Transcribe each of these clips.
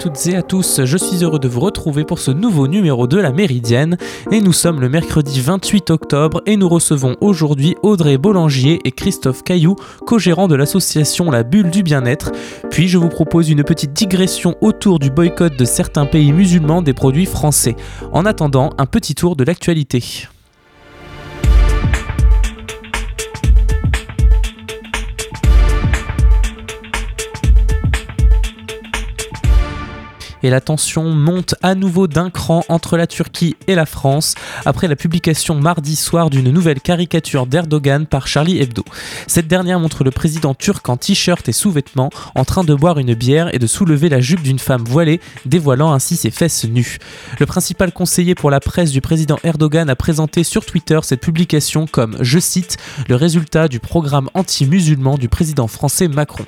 toutes et à tous, je suis heureux de vous retrouver pour ce nouveau numéro de la Méridienne et nous sommes le mercredi 28 octobre et nous recevons aujourd'hui Audrey Bollangier et Christophe Caillou, co-gérants de l'association La Bulle du Bien-être. Puis je vous propose une petite digression autour du boycott de certains pays musulmans des produits français. En attendant, un petit tour de l'actualité. Et la tension monte à nouveau d'un cran entre la Turquie et la France après la publication mardi soir d'une nouvelle caricature d'Erdogan par Charlie Hebdo. Cette dernière montre le président turc en t-shirt et sous-vêtements en train de boire une bière et de soulever la jupe d'une femme voilée, dévoilant ainsi ses fesses nues. Le principal conseiller pour la presse du président Erdogan a présenté sur Twitter cette publication comme, je cite, le résultat du programme anti-musulman du président français Macron.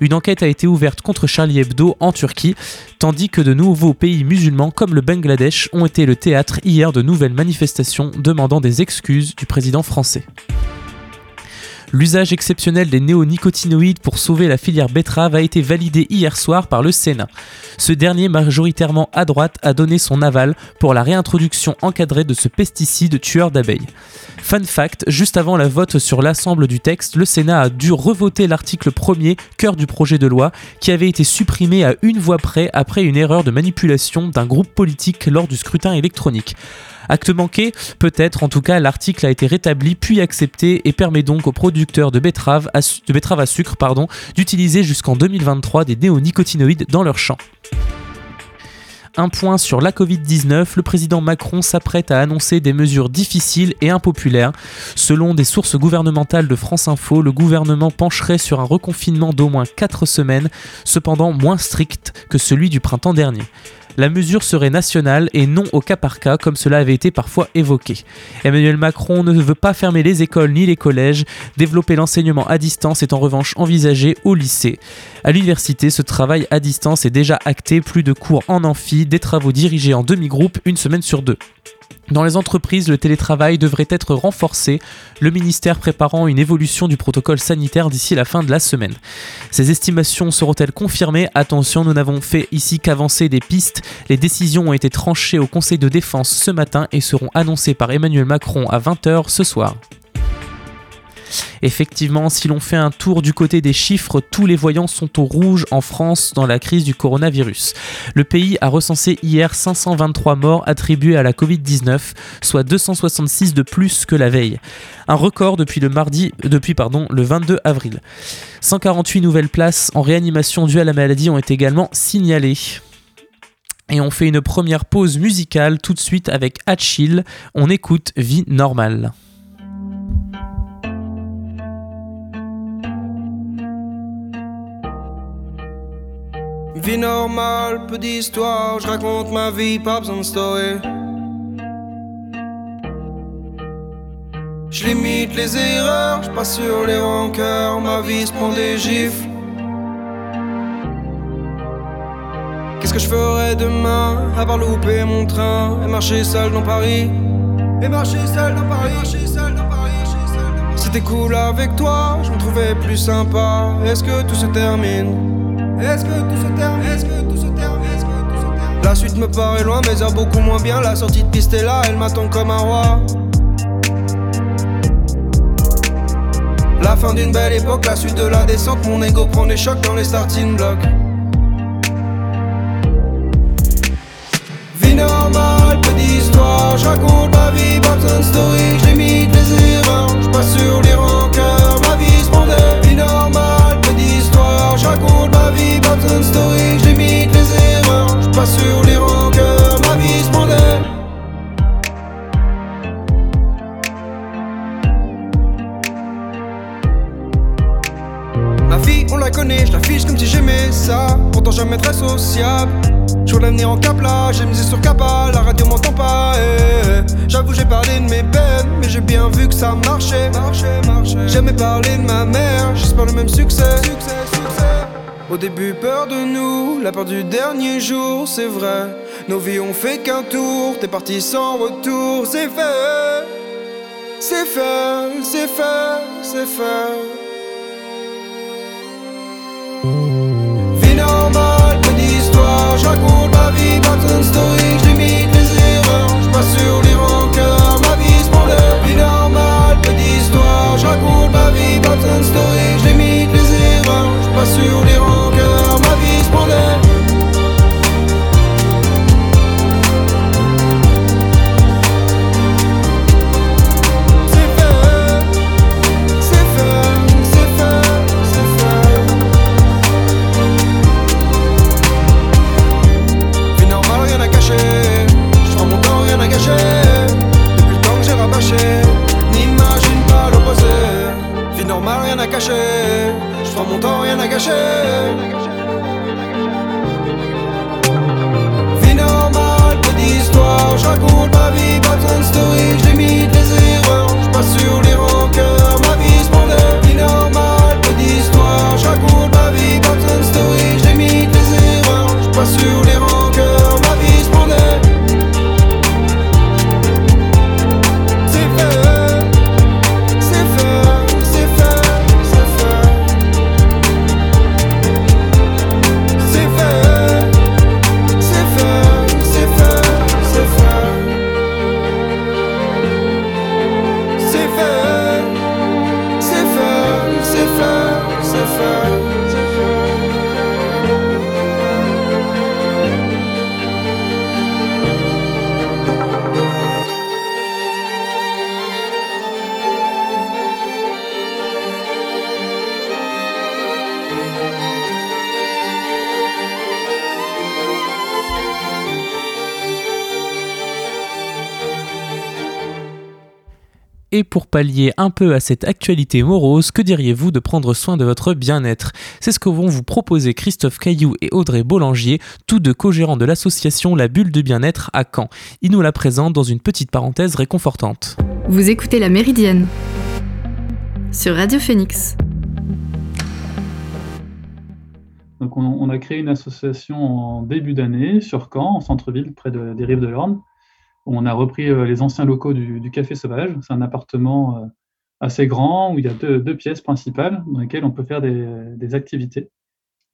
Une enquête a été ouverte contre Charlie Hebdo en Turquie, tandis que de nouveaux pays musulmans comme le Bangladesh ont été le théâtre hier de nouvelles manifestations demandant des excuses du président français. L'usage exceptionnel des néonicotinoïdes pour sauver la filière betterave a été validé hier soir par le Sénat. Ce dernier, majoritairement à droite, a donné son aval pour la réintroduction encadrée de ce pesticide tueur d'abeilles. Fun fact, juste avant la vote sur l'assemble du texte, le Sénat a dû revoter l'article premier, cœur du projet de loi, qui avait été supprimé à une voix près après une erreur de manipulation d'un groupe politique lors du scrutin électronique. Acte manqué Peut-être, en tout cas, l'article a été rétabli puis accepté et permet donc aux producteurs de betteraves à, de betterave à sucre d'utiliser jusqu'en 2023 des néonicotinoïdes dans leurs champs. Un point sur la Covid-19, le président Macron s'apprête à annoncer des mesures difficiles et impopulaires. Selon des sources gouvernementales de France Info, le gouvernement pencherait sur un reconfinement d'au moins 4 semaines, cependant moins strict que celui du printemps dernier la mesure serait nationale et non au cas par cas comme cela avait été parfois évoqué. Emmanuel Macron ne veut pas fermer les écoles ni les collèges, développer l'enseignement à distance est en revanche envisagé au lycée. À l'université, ce travail à distance est déjà acté, plus de cours en amphi, des travaux dirigés en demi-groupe une semaine sur deux. Dans les entreprises, le télétravail devrait être renforcé, le ministère préparant une évolution du protocole sanitaire d'ici la fin de la semaine. Ces estimations seront-elles confirmées? Attention, nous n'avons fait ici qu'avancer des pistes. Les décisions ont été tranchées au Conseil de défense ce matin et seront annoncées par Emmanuel Macron à 20h ce soir. Effectivement, si l'on fait un tour du côté des chiffres, tous les voyants sont au rouge en France dans la crise du coronavirus. Le pays a recensé hier 523 morts attribués à la Covid-19, soit 266 de plus que la veille. Un record depuis le mardi, depuis pardon, le 22 avril. 148 nouvelles places en réanimation dues à la maladie ont été également signalées. Et on fait une première pause musicale tout de suite avec Achille. On écoute Vie normale. Vie normale, peu d'histoire, je raconte ma vie, pas besoin de story. Je limite les erreurs, je passe sur les rancœurs, ma vie se prend des gifles. Qu'est-ce que je ferais demain à part louper mon train et marcher seul dans Paris? Et marcher seul dans Paris, marcher seul dans Paris. C'était cool avec toi, je me trouvais plus sympa. Est-ce que tout se termine? Est-ce que tout se termine? Est-ce que tout se termine? Est-ce que tout se termine? La suite me paraît loin, mais a beaucoup moins bien. La sortie de piste est là, elle m'attend comme un roi. La fin d'une belle époque, la suite de la descente. Mon ego prend des chocs dans les starting blocks. Vie normale, peu d'histoire. Je raconte ma vie, pas besoin de story. J'limite les erreurs, je passe sur les rancœurs. Ma vie se raconte ma vie, de story. J'limite les erreurs, je passe sur les rancœurs. Ma vie se prend La vie, on la connaît, je l'affiche comme si j'aimais ça. Pourtant jamais très sociable. Je vois l'avenir en cap là, j'ai misé sur Kappa, la radio m'entend pas. eh, eh. J'avoue, j'ai parlé de mes peines, mais j'ai bien vu que ça marchait. marchait, marchait. J'aimais parler de ma mère, j'espère le même succès. succès, succès. Au début, peur de nous, la peur du dernier jour, c'est vrai. Nos vies ont fait qu'un tour, t'es parti sans retour, c'est fait. C'est fait, c'est fait, c'est fait. Vie normale, peu d'histoire, je tous pallier un peu à cette actualité morose, que diriez-vous de prendre soin de votre bien-être? C'est ce que vont vous proposer Christophe Caillou et Audrey Bollangier, tous deux co-gérants de l'association La Bulle de Bien-être à Caen. Ils nous la présentent dans une petite parenthèse réconfortante. Vous écoutez La Méridienne sur Radio Phoenix. Donc on, on a créé une association en début d'année sur Caen, en centre-ville, près de- des rives de l'Orne. On a repris euh, les anciens locaux du, Café Sauvage. C'est un appartement euh, assez grand où il y a deux, pièces principales dans lesquelles on peut faire des, activités.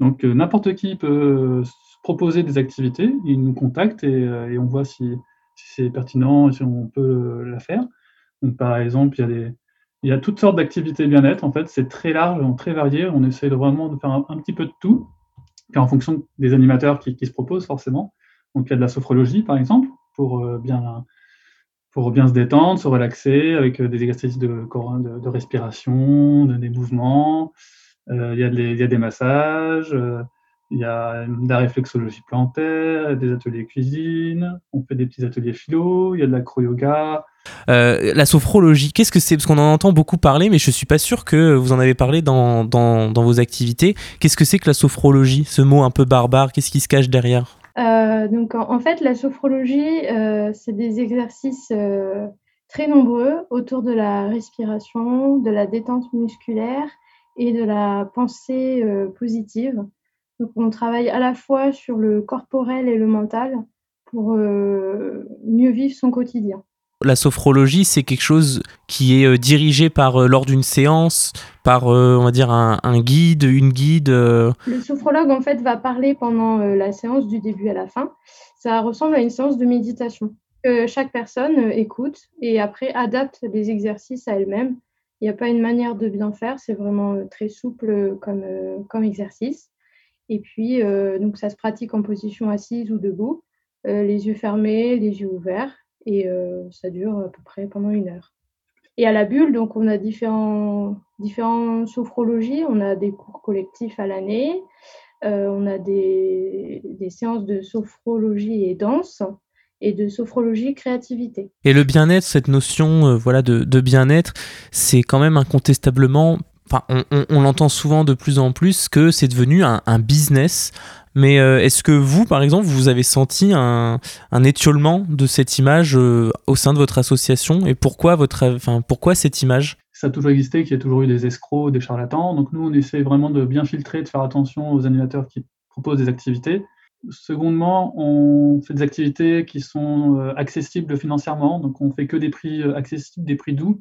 Donc euh, n'importe qui peut proposer des activités. Il nous contacte et, on voit si, c'est pertinent et si on peut la faire. Donc par exemple, il y a toutes sortes d'activités bien-être. En fait, c'est très large, très varié. On essaie vraiment de faire un, petit peu de tout. Puis en fonction des animateurs qui, qui se proposent, forcément. Donc il y a de la sophrologie, par exemple, pour euh, bien, pour bien se détendre, se relaxer, avec euh, des exercices de, de, de respiration, de, des mouvements. Euh, il, y a des, il y a des massages, euh, il y a de la réflexologie plantaire, des ateliers cuisine, on fait des petits ateliers philo, il y a de l'acro-yoga, Euh, la sophrologie, qu'est-ce que c'est? Parce qu'on en entend beaucoup parler, mais je suis pas sûr que vous en avez parlé dans, dans, dans vos activités. Qu'est-ce que c'est que la sophrologie? Ce mot un peu barbare, qu'est-ce qui se cache derrière? Euh, donc en, fait, la sophrologie, euh, c'est des exercices euh, très nombreux autour de la respiration, de la détente musculaire et de la pensée euh, positive. Donc on travaille à la fois sur le corporel et le mental pour euh, mieux vivre son quotidien. La sophrologie, c'est quelque chose qui est euh, dirigé par euh, lors d'une séance, par euh, on va dire un, guide, une guide. Le sophrologue, en fait, va parler pendant la séance du début à la fin. Ça ressemble à une séance de méditation. que chaque personne écoute et après adapte les exercices à elle-même. Il n'y a pas une manière de bien faire, c'est vraiment très souple comme, comme exercice. Et puis, donc ça se pratique en position assise ou debout, les yeux fermés, les yeux ouverts, et euh, ça dure à peu près pendant une heure. Et à la bulle, donc on a différents, différents sophrologies, on a des cours collectifs à l'année, euh, on a des, des séances de sophrologie et danse et de sophrologie créativité. Et le bien-être, cette notion euh, voilà, de, de bien-être, c'est quand même incontestablement, on, on- l'entend souvent de plus en plus, que c'est devenu un business. Mais euh, est-ce que vous, par exemple, vous avez senti un, étiolement de cette image euh, au sein de votre association? Et pourquoi, votre, cette image? Ça a toujours existé, qu'il y a toujours eu des escrocs, des charlatans. Donc nous, on essaie vraiment de bien filtrer, de faire attention aux animateurs qui proposent des activités. Secondement, on fait des activités qui sont euh, accessibles financièrement. Donc on fait que des prix accessibles, des prix doux,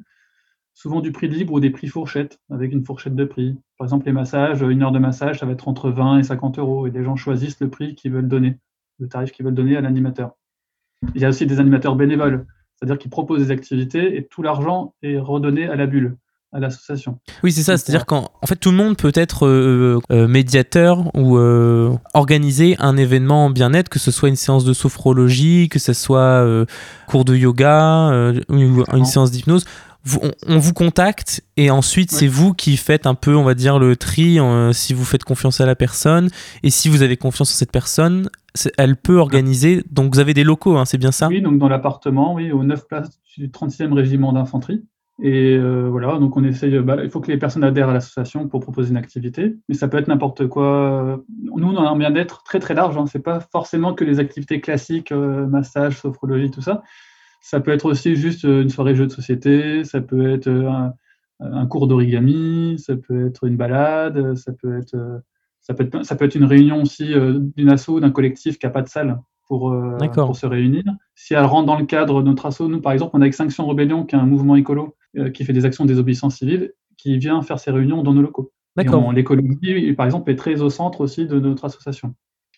souvent du prix libre ou des prix fourchette, avec une fourchette de prix. Par exemple, les massages, une heure de massage, ça va être entre 20 et 50 euros. Et les gens choisissent le prix qu'ils veulent donner, le tarif qu'ils veulent donner à l'animateur. Il y a aussi des animateurs bénévoles, c'est-à-dire qu'ils proposent des activités et tout l'argent est redonné à la bulle, à l'association. Oui, c'est ça, c'est-à-dire qu'en en fait, tout le monde peut être euh, euh, médiateur ou euh, organiser un événement bien-être, que ce soit une séance de sophrologie, que ce soit euh, cours de yoga, euh, ou une séance d'hypnose. Vous- on, on vous contacte et ensuite Ouais. c'est vous qui faites un peu, on va dire, le tri, euh, si vous faites confiance à la personne et si vous avez confiance en cette personne, elle peut organiser. Donc vous avez des locaux, hein, c'est bien ça? Oui, donc dans l'appartement, oui, aux 9 places du 36e régiment d'infanterie. Et euh, voilà, donc on essaye, bah, il faut que les personnes adhèrent à l'association pour proposer une activité, mais ça peut être n'importe quoi. Nous, on a un bien-être très très large, hein. c'est pas forcément que les activités classiques, euh, massage, sophrologie, tout ça. Ça peut être aussi juste euh, une soirée jeu de société, ça peut être euh, un, un cours d'origami, ça peut être une balade, ça peut être, euh, Ça peut être, ça peut être une réunion aussi d'une asso, d'un collectif qui n'a pas de salle pour, pour se réunir. Si elle rentre dans le cadre de notre asso, nous par exemple, on a Extinction Rebellion, qui est un mouvement écolo qui fait des actions de désobéissance civile, qui vient faire ses réunions dans nos locaux. L'écologie, par exemple, est très au centre aussi de notre association.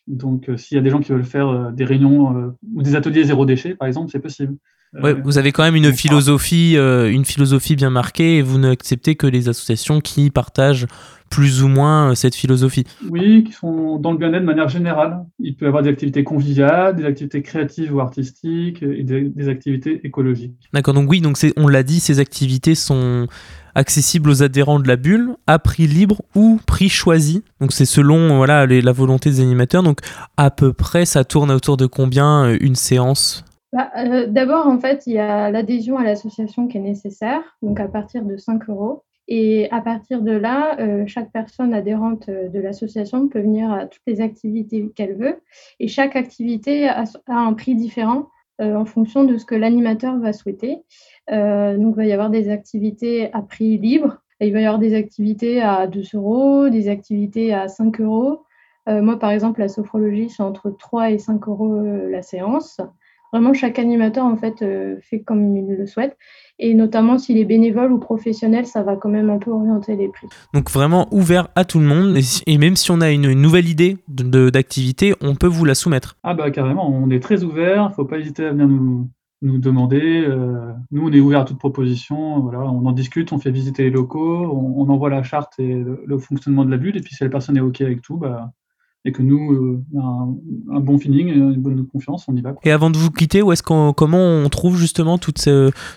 Donc, s'il y a des gens qui veulent faire des réunions ou des ateliers zéro déchet, par exemple, c'est possible. Ouais, vous avez quand même une philosophie, euh, une philosophie bien marquée et vous n'acceptez que les associations qui partagent plus ou moins euh, cette philosophie. Oui, qui sont dans le bien-être de manière générale. Il peut y avoir des activités conviviales, des activités créatives ou artistiques et des, activités écologiques. D'accord, donc oui, donc on l'a dit, ces activités sont accessibles aux adhérents de la bulle à prix libre ou prix choisi. Donc c'est selon voilà la volonté des animateurs. Donc à peu près, ça tourne autour de combien euh, une séance? Bah, euh, D'abord, en fait, il y a l'adhésion à l'association qui est nécessaire, donc à partir de 5 euros. Et à partir de là, euh, chaque personne adhérente euh, de l'association peut venir à toutes les activités qu'elle veut. Et chaque activité a, un prix différent en fonction de ce que l'animateur va souhaiter. donc, il va y avoir des activités à prix libre. il va y avoir des activités à 2 euros, des activités à 5 euros. moi, par exemple, la sophrologie, c'est entre 3 et 5 euros la séance. Vraiment, chaque animateur en fait euh, fait comme il le souhaite. Et notamment s'il est bénévole ou professionnel, ça va quand même un peu orienter les prix. Donc vraiment ouvert à tout le monde. Et, même si on a une, nouvelle idée d'activité, on peut vous la soumettre. Ah bah carrément, on est très ouvert. Il ne faut pas hésiter à venir nous, nous demander. Euh, nous, on est ouvert à toute proposition. Voilà, on en discute, on fait visiter les locaux, on, envoie la charte et le, le, fonctionnement de la bulle. Et puis si la personne est OK avec tout, bah, et que nous, euh, un, un, bon feeling, une bonne confiance, on y va. Et avant de vous quitter, où est-ce qu'on, comment on trouve justement toutes,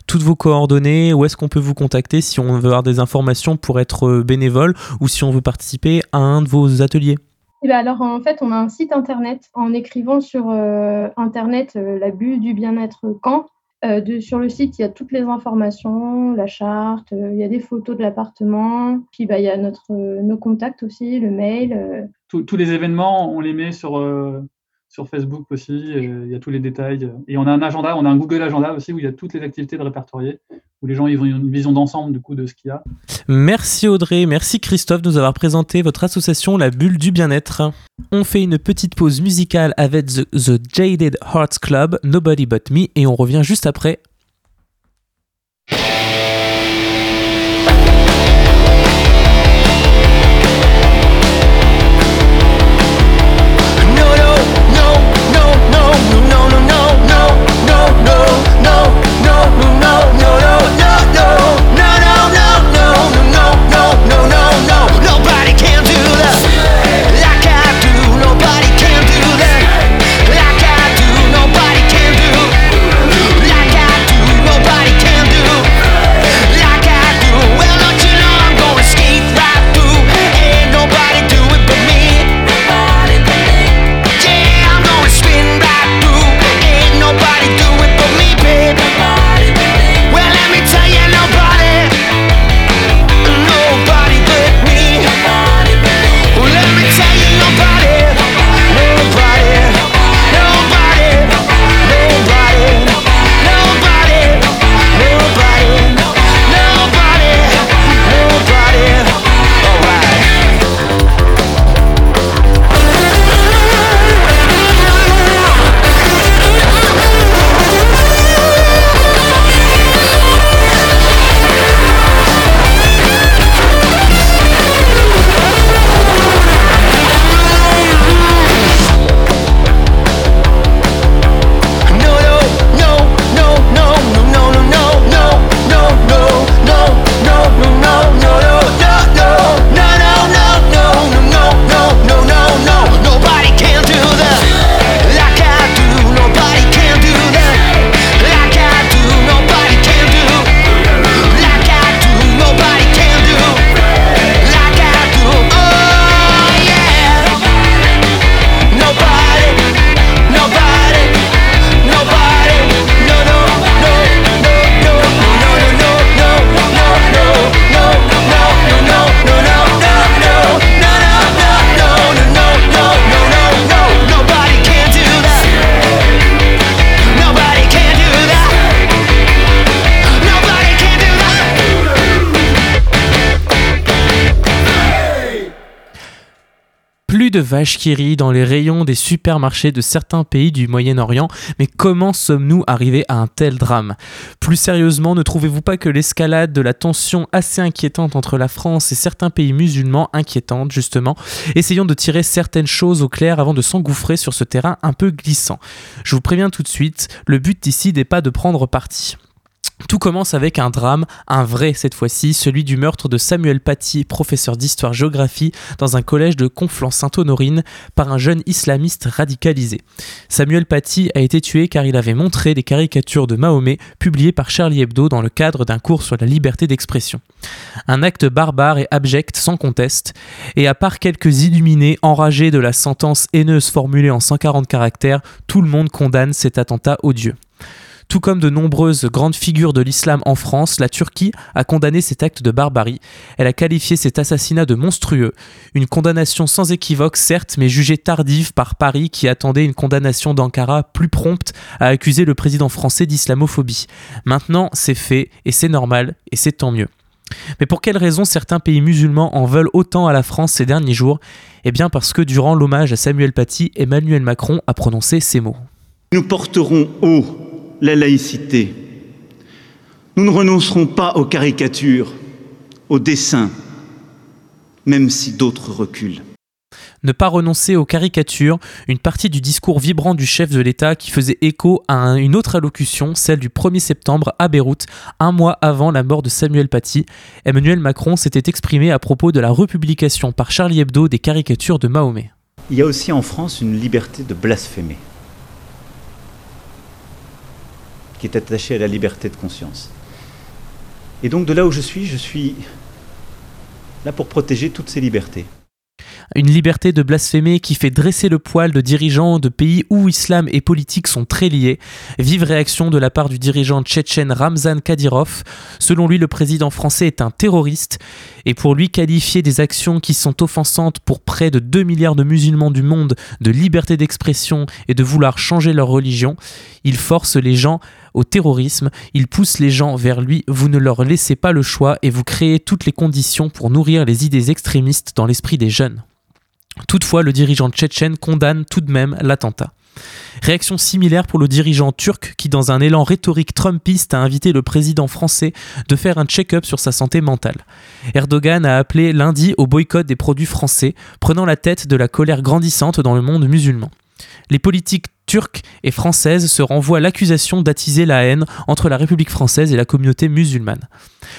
toutes vos coordonnées? Où est-ce qu'on peut vous contacter si on veut avoir des informations pour être euh, bénévole ou si on veut participer à un de vos ateliers? Et eh bien alors en fait, on a un site internet. En écrivant sur euh, internet la bulle du bien-être Caen, de, sur le site, il y a toutes les informations, la charte, il y a des photos de l'appartement, puis bah, il y a notre, nos contacts aussi, le mail tous les événements, on les met sur, euh, sur Facebook aussi. Il y a tous les détails. Et on a un agenda, on a un Google Agenda aussi où il y a toutes les activités de répertoriées, où les gens ils ont une vision d'ensemble du coup de ce qu'il y a. Merci Audrey, merci Christophe de nous avoir présenté votre association La Bulle du Bien-être. On fait une petite pause musicale avec The, The Jaded Hearts Club, Nobody But Me, et on revient juste après de vaches qui rient dans les rayons des supermarchés de certains pays du Moyen-Orient, mais comment sommes-nous arrivés à un tel drame? Plus sérieusement, ne trouvez-vous pas que l'escalade de la tension assez inquiétante entre la France et certains pays musulmans inquiétante justement? Essayons de tirer certaines choses au clair avant de s'engouffrer sur ce terrain un peu glissant. Je vous préviens tout de suite, le but ici n'est pas de prendre parti. Tout commence avec un drame, un vrai cette fois-ci, celui du meurtre de Samuel Paty, professeur d'histoire-géographie dans un collège de Conflans-Sainte-Honorine, par un jeune islamiste radicalisé. Samuel Paty a été tué car il avait montré des caricatures de Mahomet publiées par Charlie Hebdo dans le cadre d'un cours sur la liberté d'expression. Un acte barbare et abject sans conteste, et à part quelques illuminés enragés de la sentence haineuse formulée en 140 caractères, tout le monde condamne cet attentat odieux. Tout comme de nombreuses grandes figures de l'islam en France, la Turquie a condamné cet acte de barbarie. Elle a qualifié cet assassinat de monstrueux. Une condamnation sans équivoque, certes, mais jugée tardive par Paris qui attendait une condamnation d'Ankara plus prompte à accuser le président français d'islamophobie. Maintenant, c'est fait, et c'est normal, et c'est tant mieux. Mais pour quelles raisons certains pays musulmans en veulent autant à la France ces derniers jours? Eh bien parce que durant l'hommage à Samuel Paty, Emmanuel Macron a prononcé ces mots. Nous porterons haut la laïcité. Nous ne renoncerons pas aux caricatures, aux dessins, même si d'autres reculent. Ne pas renoncer aux caricatures, une partie du discours vibrant du chef de l'État qui faisait écho à une autre allocution, celle du 1er septembre à Beyrouth, un mois avant la mort de Samuel Paty. Emmanuel Macron s'était exprimé à propos de la republication par Charlie Hebdo des caricatures de Mahomet. Il y a aussi en France une liberté de blasphémer. Qui est attaché à la liberté de conscience. Et donc de là où je suis, je suis là pour protéger toutes ces libertés. Une liberté de blasphémer qui fait dresser le poil de dirigeants de pays où islam et politique sont très liés. Vive réaction de la part du dirigeant tchétchène Ramzan Kadyrov. Selon lui, le président français est un terroriste. Et pour lui, qualifier des actions qui sont offensantes pour près de 2 milliards de musulmans du monde de liberté d'expression et de vouloir changer leur religion, il force les gens au terrorisme, il pousse les gens vers lui, vous ne leur laissez pas le choix et vous créez toutes les conditions pour nourrir les idées extrémistes dans l'esprit des jeunes. Toutefois, le dirigeant tchétchène condamne tout de même l'attentat. Réaction similaire pour le dirigeant turc qui, dans un élan rhétorique trumpiste, a invité le président français de faire un check-up sur sa santé mentale. Erdogan a appelé lundi au boycott des produits français, prenant la tête de la colère grandissante dans le monde musulman. Les politiques turques et françaises se renvoient l'accusation d'attiser la haine entre la République française et la communauté musulmane.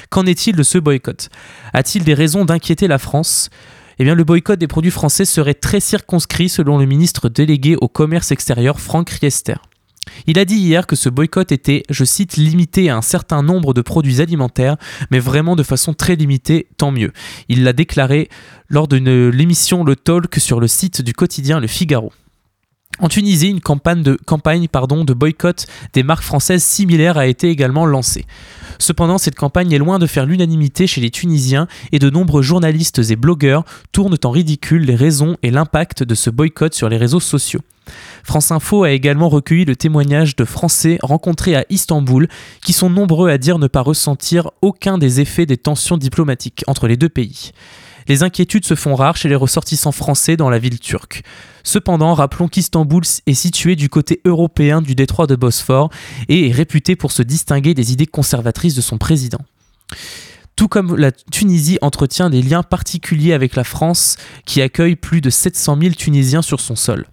Qu'en est-il de ce boycott? A-t-il des raisons d'inquiéter la France? Eh bien, le boycott des produits français serait très circonscrit selon le ministre délégué au commerce extérieur Franck Riester. Il a dit hier que ce boycott était, je cite, limité à un certain nombre de produits alimentaires, mais vraiment de façon très limitée, tant mieux. Il l'a déclaré lors de l'émission Le Talk sur le site du quotidien Le Figaro. En Tunisie, une campagne, de, boycott des marques françaises similaire a été également lancée. Cependant, cette campagne est loin de faire l'unanimité chez les Tunisiens et de nombreux journalistes et blogueurs tournent en ridicule les raisons et l'impact de ce boycott sur les réseaux sociaux. France Info a également recueilli le témoignage de Français rencontrés à Istanbul qui sont nombreux à dire ne pas ressentir aucun des effets des tensions diplomatiques entre les deux pays. Les inquiétudes se font rares chez les ressortissants français dans la ville turque. Cependant, rappelons qu'Istanbul est situé du côté européen du détroit de Bosphore et est réputé pour se distinguer des idées conservatrices de son président. Tout comme la Tunisie entretient des liens particuliers avec la France, qui accueille plus de 700 000 Tunisiens sur son sol.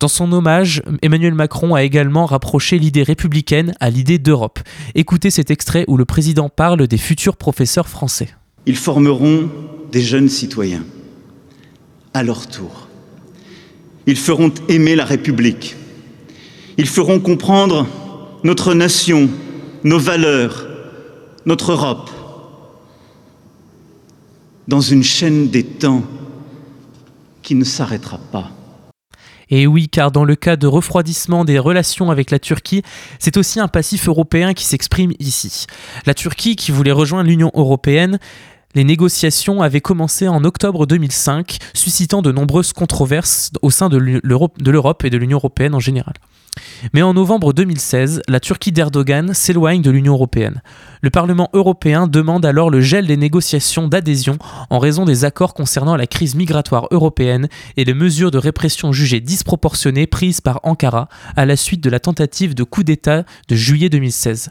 Dans son hommage, Emmanuel Macron a également rapproché l'idée républicaine à l'idée d'Europe. Écoutez cet extrait où le président parle des futurs professeurs français. Ils formeront des jeunes citoyens à leur tour. Ils feront aimer la République. Ils feront comprendre notre nation, nos valeurs, notre Europe, dans une chaîne des temps qui ne s'arrêtera pas. Et oui, car dans le cas de refroidissement des relations avec la Turquie, c'est aussi un passif européen qui s'exprime ici. La Turquie, qui voulait rejoindre l'Union européenne, Les négociations avaient commencé en octobre 2005, suscitant de nombreuses controverses au sein de l'Europe et de l'Union européenne en général. Mais en novembre 2016, la Turquie d'Erdogan s'éloigne de l'Union européenne. Le Parlement européen demande alors le gel des négociations d'adhésion en raison des accords concernant la crise migratoire européenne et les mesures de répression jugées disproportionnées prises par Ankara à la suite de la tentative de coup d'État de juillet 2016.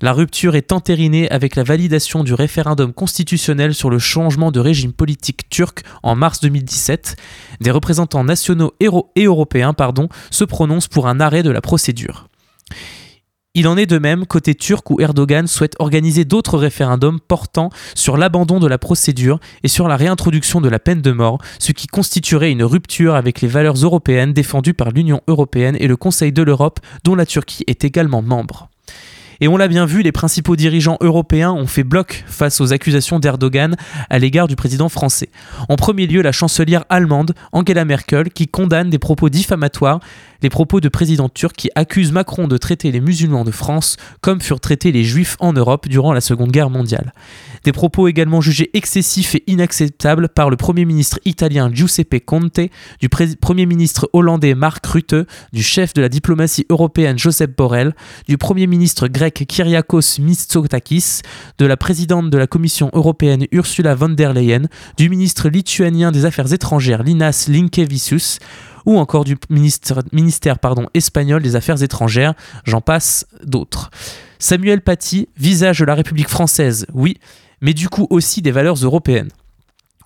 La rupture est entérinée avec la validation du référendum constitutionnel sur le changement de régime politique turc en mars 2017. Des représentants nationaux et européens se prononcent pour un arrêt de la procédure. Il en est de même côté turc où Erdogan souhaite organiser d'autres référendums portant sur l'abandon de la procédure et sur la réintroduction de la peine de mort, ce qui constituerait une rupture avec les valeurs européennes défendues par l'Union européenne et le Conseil de l'Europe dont la Turquie est également membre. Et on l'a bien vu, les principaux dirigeants européens ont fait bloc face aux accusations d'Erdogan à l'égard du président français. En premier lieu, la chancelière allemande Angela Merkel qui condamne des propos diffamatoires les propos de président turc qui accuse Macron de traiter les musulmans de France comme furent traités les juifs en Europe durant la Seconde Guerre mondiale. Des propos également jugés excessifs et inacceptables par le Premier ministre italien Giuseppe Conte, du Premier ministre hollandais Mark Rutte, du chef de la diplomatie européenne Joseph Borrell, du Premier ministre grec Kyriakos Mitsotakis, de la présidente de la Commission européenne Ursula von der Leyen, du ministre lituanien des Affaires étrangères Linas Linkevicius, ou encore du ministère, espagnol des Affaires étrangères, j'en passe d'autres. Samuel Paty, visage de la République française, oui, mais du coup aussi des valeurs européennes.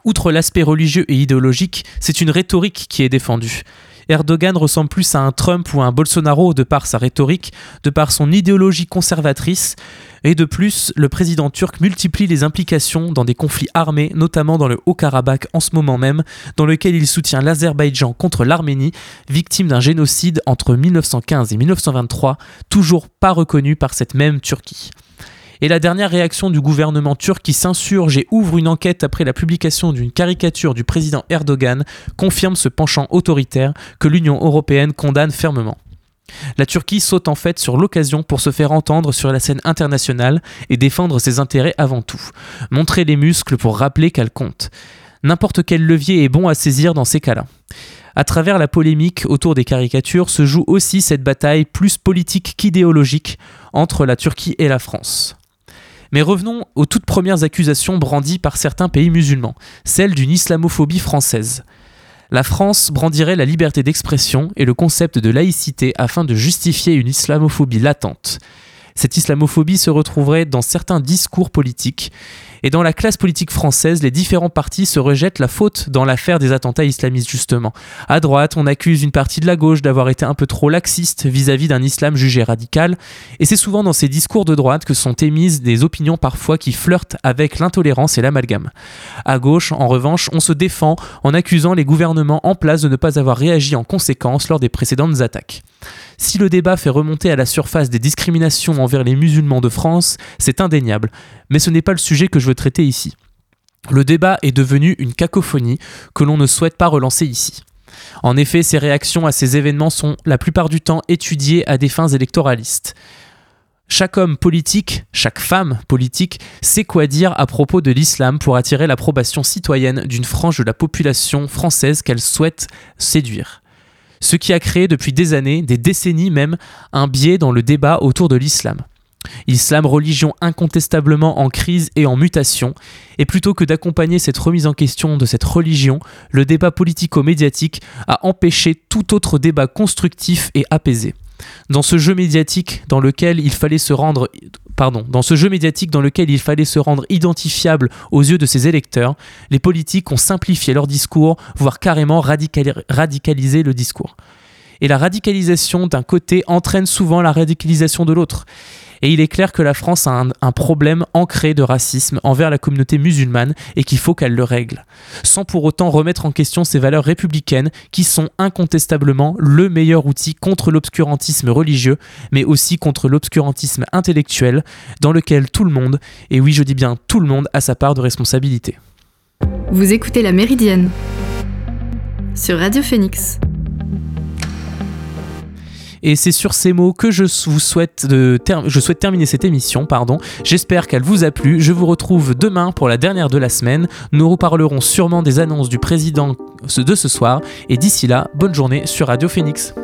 Outre l'aspect religieux et idéologique, c'est une rhétorique qui est défendue. Erdogan ressemble plus à un Trump ou à un Bolsonaro de par sa rhétorique, de par son idéologie conservatrice, et de plus, le président turc multiplie les implications dans des conflits armés, notamment dans le Haut-Karabakh en ce moment même, dans lequel il soutient l'Azerbaïdjan contre l'Arménie, victime d'un génocide entre 1915 et 1923, toujours pas reconnu par cette même Turquie. Et la dernière réaction du gouvernement turc qui s'insurge et ouvre une enquête après la publication d'une caricature du président Erdogan confirme ce penchant autoritaire que l'Union européenne condamne fermement. La Turquie saute en fait sur l'occasion pour se faire entendre sur la scène internationale et défendre ses intérêts avant tout. Montrer les muscles pour rappeler qu'elle compte. N'importe quel levier est bon à saisir dans ces cas-là. À travers la polémique autour des caricatures se joue aussi cette bataille plus politique qu'idéologique entre la Turquie et la France. Mais revenons aux toutes premières accusations brandies par certains pays musulmans, celles d'une islamophobie française. La France brandirait la liberté d'expression et le concept de laïcité afin de justifier une islamophobie latente. Cette islamophobie se retrouverait dans certains discours politiques et dans la classe politique française, les différents partis se rejettent la faute dans l'affaire des attentats islamistes, justement. À droite, on accuse une partie de la gauche d'avoir été un peu trop laxiste vis-à-vis d'un islam jugé radical, et c'est souvent dans ces discours de droite que sont émises des opinions parfois qui flirtent avec l'intolérance et l'amalgame. À gauche, en revanche, on se défend en accusant les gouvernements en place de ne pas avoir réagi en conséquence lors des précédentes attaques. Si le débat fait remonter à la surface des discriminations envers les musulmans de France, c'est indéniable, mais ce n'est pas le sujet que je veux traiter ici. Le débat est devenu une cacophonie que l'on ne souhaite pas relancer ici. En effet, ces réactions à ces événements sont la plupart du temps étudiées à des fins électoralistes. Chaque homme politique, chaque femme politique sait quoi dire à propos de l'islam pour attirer l'approbation citoyenne d'une frange de la population française qu'elle souhaite séduire ce qui a créé depuis des années, des décennies même, un biais dans le débat autour de l'islam. Islam, religion incontestablement en crise et en mutation, et plutôt que d'accompagner cette remise en question de cette religion, le débat politico-médiatique a empêché tout autre débat constructif et apaisé. Dans ce jeu médiatique dans lequel il fallait se rendre dans ce jeu médiatique dans lequel il fallait se rendre identifiable aux yeux de ses électeurs, les politiques ont simplifié leur discours, voire carrément radicalisé le discours. Et la radicalisation d'un côté entraîne souvent la radicalisation de l'autre. Et il est clair que la France a un, problème ancré de racisme envers la communauté musulmane et qu'il faut qu'elle le règle, sans pour autant remettre en question ses valeurs républicaines qui sont incontestablement le meilleur outil contre l'obscurantisme religieux, mais aussi contre l'obscurantisme intellectuel, dans lequel tout le monde, et oui je dis bien tout le monde, a sa part de responsabilité. Vous écoutez La Méridienne sur Radio Phoenix. Et c'est sur ces mots que je vous souhaite, terminer cette émission. J'espère qu'elle vous a plu. Je vous retrouve demain pour la dernière de la semaine. Nous reparlerons sûrement des annonces du président de ce soir. Et d'ici là, bonne journée sur Radio Phoenix.